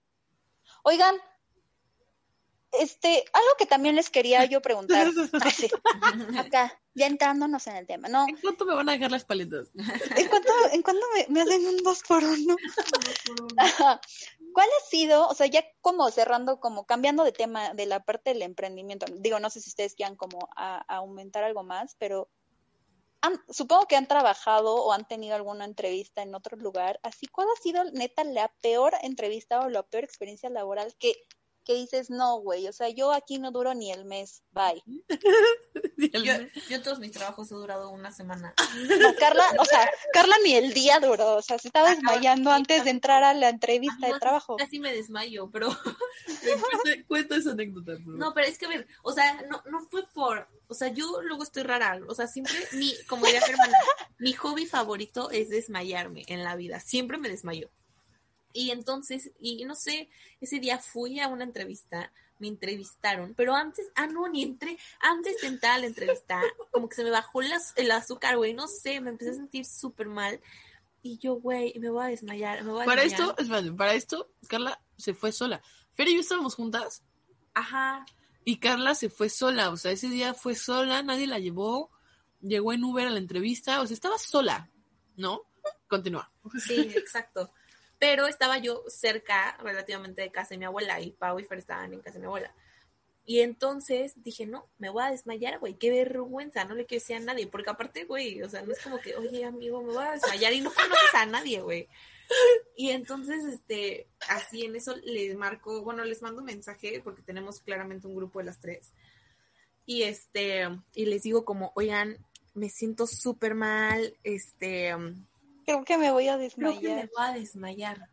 Oigan, este, algo que también les quería yo preguntar, Ay, sí, acá, ya entrándonos en el tema, ¿no? ¿En cuánto me van a dejar las paletas? ¿En cuánto, en cuánto me, me hacen un dos por uno? ¿Cuál ha sido, o sea, ya como cerrando, como cambiando de tema de la parte del emprendimiento? Digo, no sé si ustedes quieran como a- a aumentar algo más, pero han- supongo que han trabajado o han tenido alguna entrevista en otro lugar. Así, ¿cuál ha sido neta la peor entrevista o la peor experiencia laboral que, que dices, no, güey, o sea, yo aquí no duro ni el mes, bye? Yo, yo todos mis trabajos he durado una semana. No, Carla, o sea, Carla ni el día duró, o sea, se estaba desmayando antes de entrar a la entrevista de trabajo. Casi me desmayo, pero cuenta esa anécdota. favor. no, pero es que a ver, o sea, no, no fue por, o sea, yo luego estoy rara, o sea, siempre mi, como diría mi hermana, mi hobby favorito es desmayarme en la vida, siempre me desmayo. Y entonces, y no sé, ese día fui a una entrevista, me entrevistaron, pero antes, ah, no, ni entré, antes de entrar a la entrevista, como que se me bajó el, az- el azúcar, güey, no sé, me empecé a sentir súper mal. Y yo, güey, me voy a desmayar, me voy a Para desmayar. esto, espérate, para esto, Carla se fue sola. Fer y yo estábamos juntas Ajá, y Carla se fue sola. O sea, ese día fue sola, nadie la llevó. Llegó en Uber a la entrevista. O sea, estaba sola, ¿no? Continúa. Sí, exacto. Pero estaba yo cerca relativamente de casa de mi abuela y Pau y Fer estaban en casa de mi abuela. Y entonces dije, no, me voy a desmayar, güey, qué vergüenza, no le quiero decir a nadie, porque aparte, güey, o sea, no es como que, oye, amigo, me voy a desmayar y no conoces a nadie, güey. Y entonces, este, así en eso les marco, bueno, les mando mensaje porque tenemos claramente un grupo de las tres. Y este, y les digo como, oigan, me siento súper mal, este, Creo que me voy a creo que me desmayar. voy a desmayar.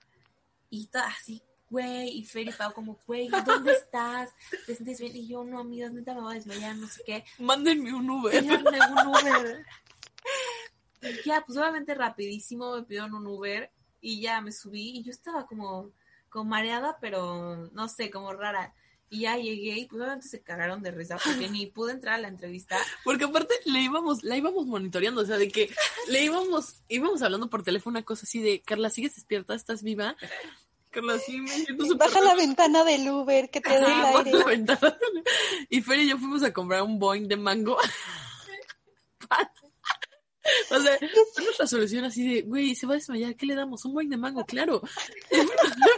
Y todo así, güey, y Fer y Pau como, güey, ¿dónde estás? ¿Te sientes bien? Y yo, no, amigas, neta me voy a desmayar, no sé qué. Mándenme un Uber. yo, "Me un Uber. Y ya, pues obviamente rapidísimo me pidieron un Uber y ya me subí y yo estaba como, como mareada, pero no sé, como rara. Y ya llegué y pues obviamente se cagaron de risa porque ni pude entrar a la entrevista. Porque aparte le íbamos, la íbamos monitoreando, o sea, de que le íbamos, íbamos hablando por teléfono una cosa así de, Carla, ¿sigues despierta? ¿Estás viva? Carla, sí, me siento súper Baja la mal". ventana del Uber que te dé el baja aire. la ventana. Y Fer y yo fuimos a comprar un Boeing de mango. O sea, fue nuestra solución así de, güey, se va a desmayar, ¿qué le damos? Un Boeing de mango, claro.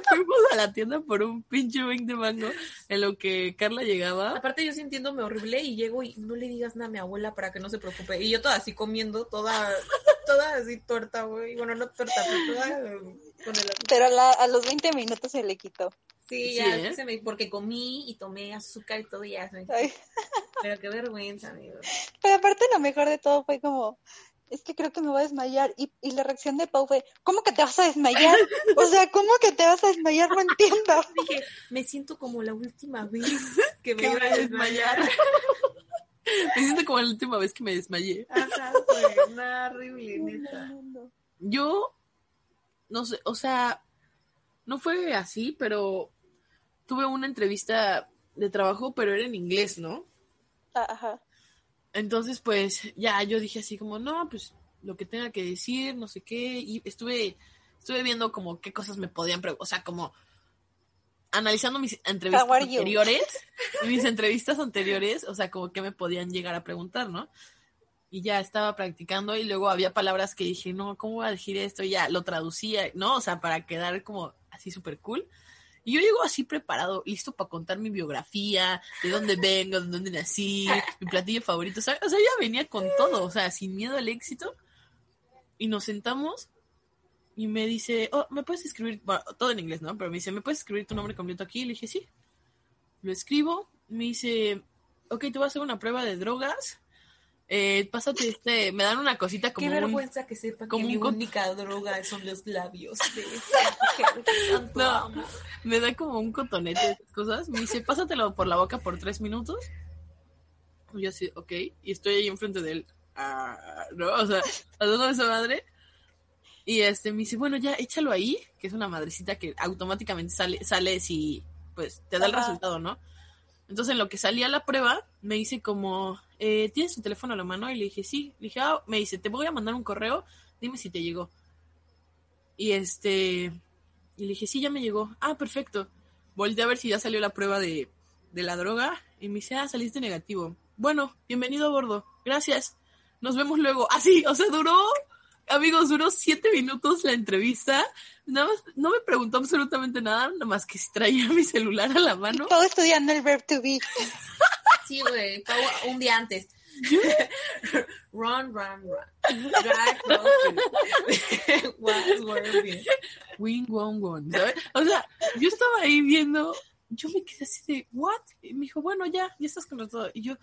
Fuimos a la tienda por un pinche Boeing de mango en lo que Carla llegaba. Aparte yo sintiéndome horrible y llego y no le digas nada a mi abuela para que no se preocupe. Y yo toda así comiendo, toda, toda así torta, güey. Bueno, no torta, pero toda con el Pero a, la- a los 20 minutos se le quitó. Sí, Sí, ya, ¿eh? se me- porque comí y tomé azúcar y todo y ya se me Ay. Pero qué vergüenza, amigo. Pero aparte lo mejor de todo fue como, es que creo que me voy a desmayar. Y, y la reacción de Pau fue, ¿cómo que te vas a desmayar? O sea, ¿cómo que te vas a desmayar? No entiendo. Dije, me siento como la última vez que me iba a desmayar. Me siento como la última vez que me desmayé. Ajá, güey, no, horrible, neta. Yo, no sé, o sea, no fue así, pero tuve una entrevista de trabajo, pero era en inglés, ¿no? Ah, Ajá. Entonces, pues, ya yo dije así como, no, pues, lo que tenga que decir, no sé qué, y estuve, estuve viendo como qué cosas me podían preguntar, o sea, como, analizando mis entrevistas anteriores, mis entrevistas anteriores, o sea, como que me podían llegar a preguntar, ¿no? Y ya estaba practicando y luego había palabras que dije, no, ¿cómo voy a decir esto? Y ya lo traducía, ¿no? O sea, para quedar como así súper cool. Y yo llego así preparado, listo para contar mi biografía, de dónde vengo, de dónde nací, mi platillo favorito. O sea, o sea, ya venía con todo, o sea, sin miedo al éxito. Y nos sentamos y me dice, oh, ¿me puedes escribir? Bueno, todo en inglés, ¿no? Pero me dice, ¿me puedes escribir tu nombre completo aquí? Y le dije, sí. Lo escribo. Me dice, ok, te voy a hacer una prueba de drogas. Eh, pásate este, me dan una cosita como Qué un... vergüenza que sepa como que mi un única droga son los labios de esa mujer que tanto No. me da como un cotonete de esas cosas. Me dice, pásatelo por la boca por tres minutos. Y yo así, ok. Y estoy ahí enfrente de él. Ah, ¿no? O sea, haciendo esa madre. Y este me dice, bueno, ya échalo ahí, que es una madrecita que automáticamente sale, sale si, pues, te da el resultado, ¿no? Entonces, en lo que salía la prueba, me dice como, eh, ¿tienes tu teléfono a la mano? Y le dije, sí. Le dije, ah, me dice, te voy a mandar un correo, dime si te llegó. Y este, y le dije, sí, ya me llegó. Ah, perfecto. Volteé a ver si ya salió la prueba de, de la droga. Y me dice, ah, saliste negativo. Bueno, bienvenido a bordo. Gracias. Nos vemos luego. Así, o sea, duró, amigos, duró siete minutos la entrevista. Nada más, no me preguntó absolutamente nada, nada más que si traía mi celular a la mano. Todo estudiando el verb to be. Sí, güey, Pau, un día antes. run, run, run. Drag, run, Was. Wing, wong, wong, ¿sabes? O sea, yo estaba ahí viendo, yo me quedé así de, ¿what? Y me dijo, bueno, ya, ya estás contratado. Y yo,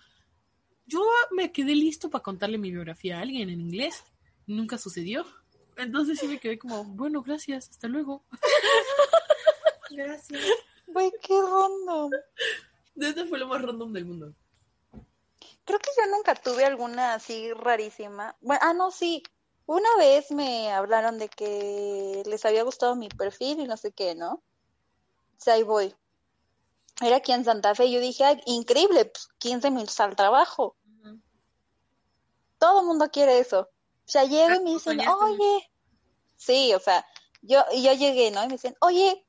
yo me quedé listo para contarle mi biografía a alguien en inglés. Nunca sucedió. Entonces sí me quedé como, bueno, gracias, hasta luego. Gracias. Güey, qué random. Este fue lo más random del mundo. Creo que yo nunca tuve alguna así rarísima. Bueno, ah, no, sí. Una vez me hablaron de que les había gustado mi perfil y no sé qué, ¿no? O sea, ahí voy. Era aquí en Santa Fe y yo dije, "Ay, increíble, pues 15 minutos al trabajo. Todo el mundo quiere eso. O sea, llego y me dicen, oye. Sí, o sea, yo, y yo llegué, ¿no? Y me dicen, oye,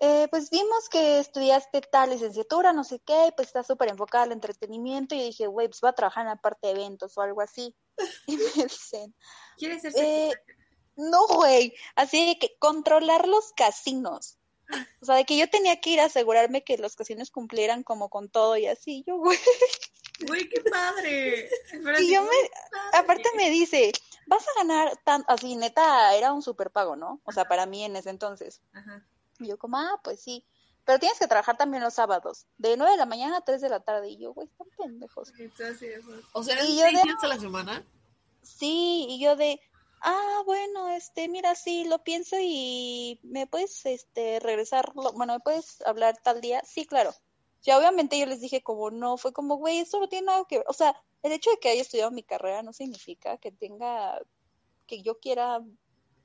eh, pues vimos que estudiaste tal licenciatura, no sé qué, pues estás súper enfocada al entretenimiento. Y yo dije, güey, pues voy a trabajar en la parte de eventos o algo así. Y me dicen, ¿Quieres ser eh, no, güey, así de que controlar los casinos. O sea, de que yo tenía que ir a asegurarme que los casinos cumplieran como con todo y así. Yo, güey. Güey, qué padre. Pero Y yo me, padre. aparte me dice, vas a ganar tan, así, neta, era un super pago, ¿no? O sea, para mí en ese entonces. Ajá. Y yo como, ah, pues sí. Pero tienes que trabajar también los sábados, de 9 de la mañana a 3 de la tarde. Y yo, güey, están pendejos. O sea, eran Y yo seis de- días a la semana. Sí, y yo de, ah, bueno, este, mira, sí, lo pienso y me puedes, este, regresar, lo- bueno, me puedes hablar tal día. Sí, claro. Ya obviamente yo les dije como no, fue como, güey, esto no tiene nada que ver. O sea, el hecho de que haya estudiado mi carrera no significa que tenga, que yo quiera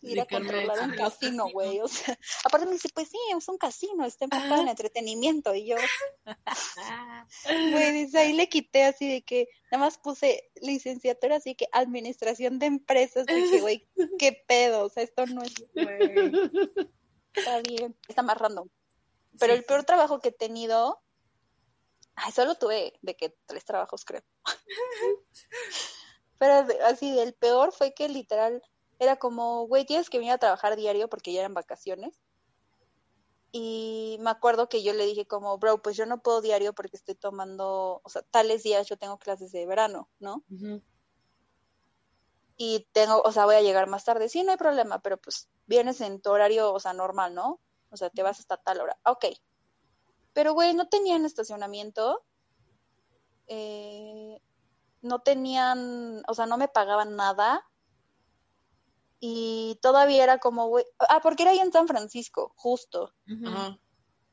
ir a controlar un casino, güey. O sea, aparte me dice, pues sí, es un casino, está enfocado en entretenimiento. Y yo, Güey, dice, ahí le quité así de que nada más puse licenciatura, así que administración de empresas. Dije, güey, qué pedo, o sea, esto no es, Güey. está bien, está más random. Pero Sí. el peor trabajo que he tenido, ay, solo tuve de que tres trabajos, creo. Pero así, el peor fue que literal era como, güey, tienes que venir a trabajar diario porque ya eran vacaciones. Y me acuerdo que yo le dije como, bro, pues yo no puedo diario porque estoy tomando, o sea, tales días yo tengo clases de verano, ¿no? Y tengo, o sea, voy a llegar más tarde. Sí, no hay problema, pero pues vienes en tu horario, o sea, normal, ¿no? O sea, te vas hasta tal hora. Ok. Pero, güey, no tenían estacionamiento. Eh, no tenían, o sea, no me pagaban nada. Y todavía era como, güey, ah, porque era ahí en San Francisco, justo. Ajá.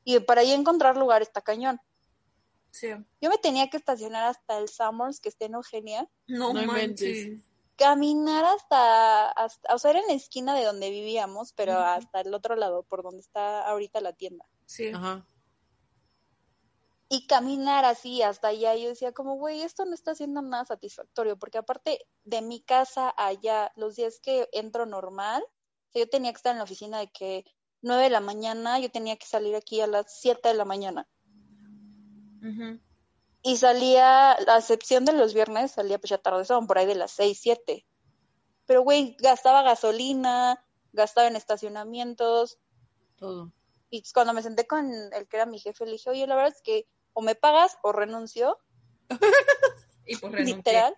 Y para ahí encontrar lugar está cañón. Sí. Yo me tenía que estacionar hasta el Summers, que está en Eugenia, No, No manches. caminar hasta, hasta, o sea, era en la esquina de donde vivíamos, pero hasta el otro lado, por donde está ahorita la tienda. Sí. Ajá. Y caminar así hasta allá, yo decía como, güey, esto no está siendo nada satisfactorio, porque aparte de mi casa allá, los días que entro normal, o sea, yo tenía que estar en la oficina de que 9 de la mañana, yo tenía que salir aquí a las 7 de la mañana. Y salía, a excepción de los viernes, salía pues ya tarde, son por ahí de las 6, 7. Pero, güey, gastaba gasolina, gastaba en estacionamientos. Todo. Y pues, cuando me senté con el que era mi jefe, le dije, oye, la verdad es que o me pagas o renuncio, Y pues renuncié. literal.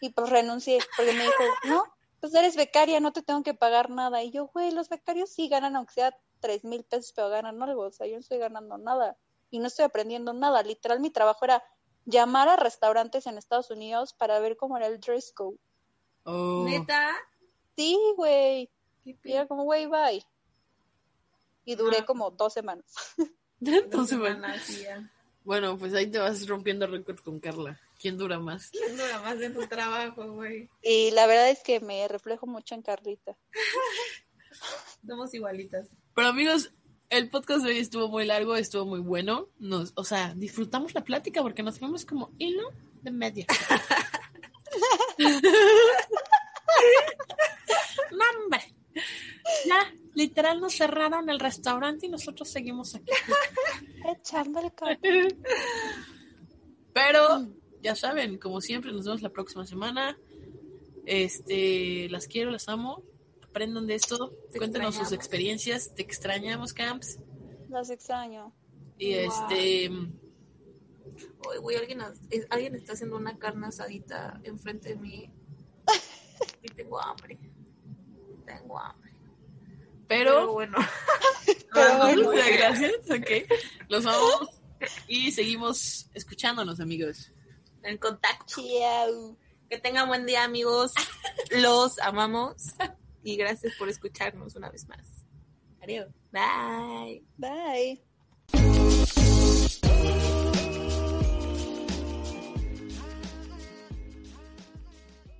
Y pues renuncié, porque me dijo, no, pues eres becaria, no te tengo que pagar nada. Y yo, güey, los becarios sí ganan, aunque sea tres mil pesos, pero ganan algo. O sea, yo no estoy ganando nada y no estoy aprendiendo nada. Literal, mi trabajo era llamar a restaurantes en Estados Unidos para ver cómo era el dress code. Oh. Neta. Sí, güey. Y era como, güey, bye. Y duré Ah. como dos semanas. Entonces, bueno. Semana, sí, ya. Bueno, pues ahí te vas rompiendo récord con Carla. ¿Quién dura más? ¿Quién dura más en tu trabajo, güey? Y la verdad es que me reflejo mucho en Carlita. Somos igualitas. Pero amigos, el podcast de hoy estuvo muy largo, estuvo muy bueno. Nos, o sea, disfrutamos la plática porque nos fuimos como hilo de media. ¡No, hombre! Ya, literal nos cerraron el restaurante y nosotros seguimos aquí. Echando el café. Pero, ya saben, como siempre, nos vemos la próxima semana. Este, las quiero, las amo. Aprendan de esto. Te Cuéntenos sus experiencias. Te extrañamos, Camps. Las extraño. Y Wow. este, Oye, güey, alguien, alguien está haciendo una carne asadita enfrente de mí. Y tengo hambre. Tengo hambre. Pero pero, bueno. Pero bueno. Muchas gracias. Ok. Los amamos. Y seguimos escuchándonos, amigos. En contacto. Que tengan buen día, amigos. Los amamos. Y gracias por escucharnos una vez más. Adiós. Bye. Bye.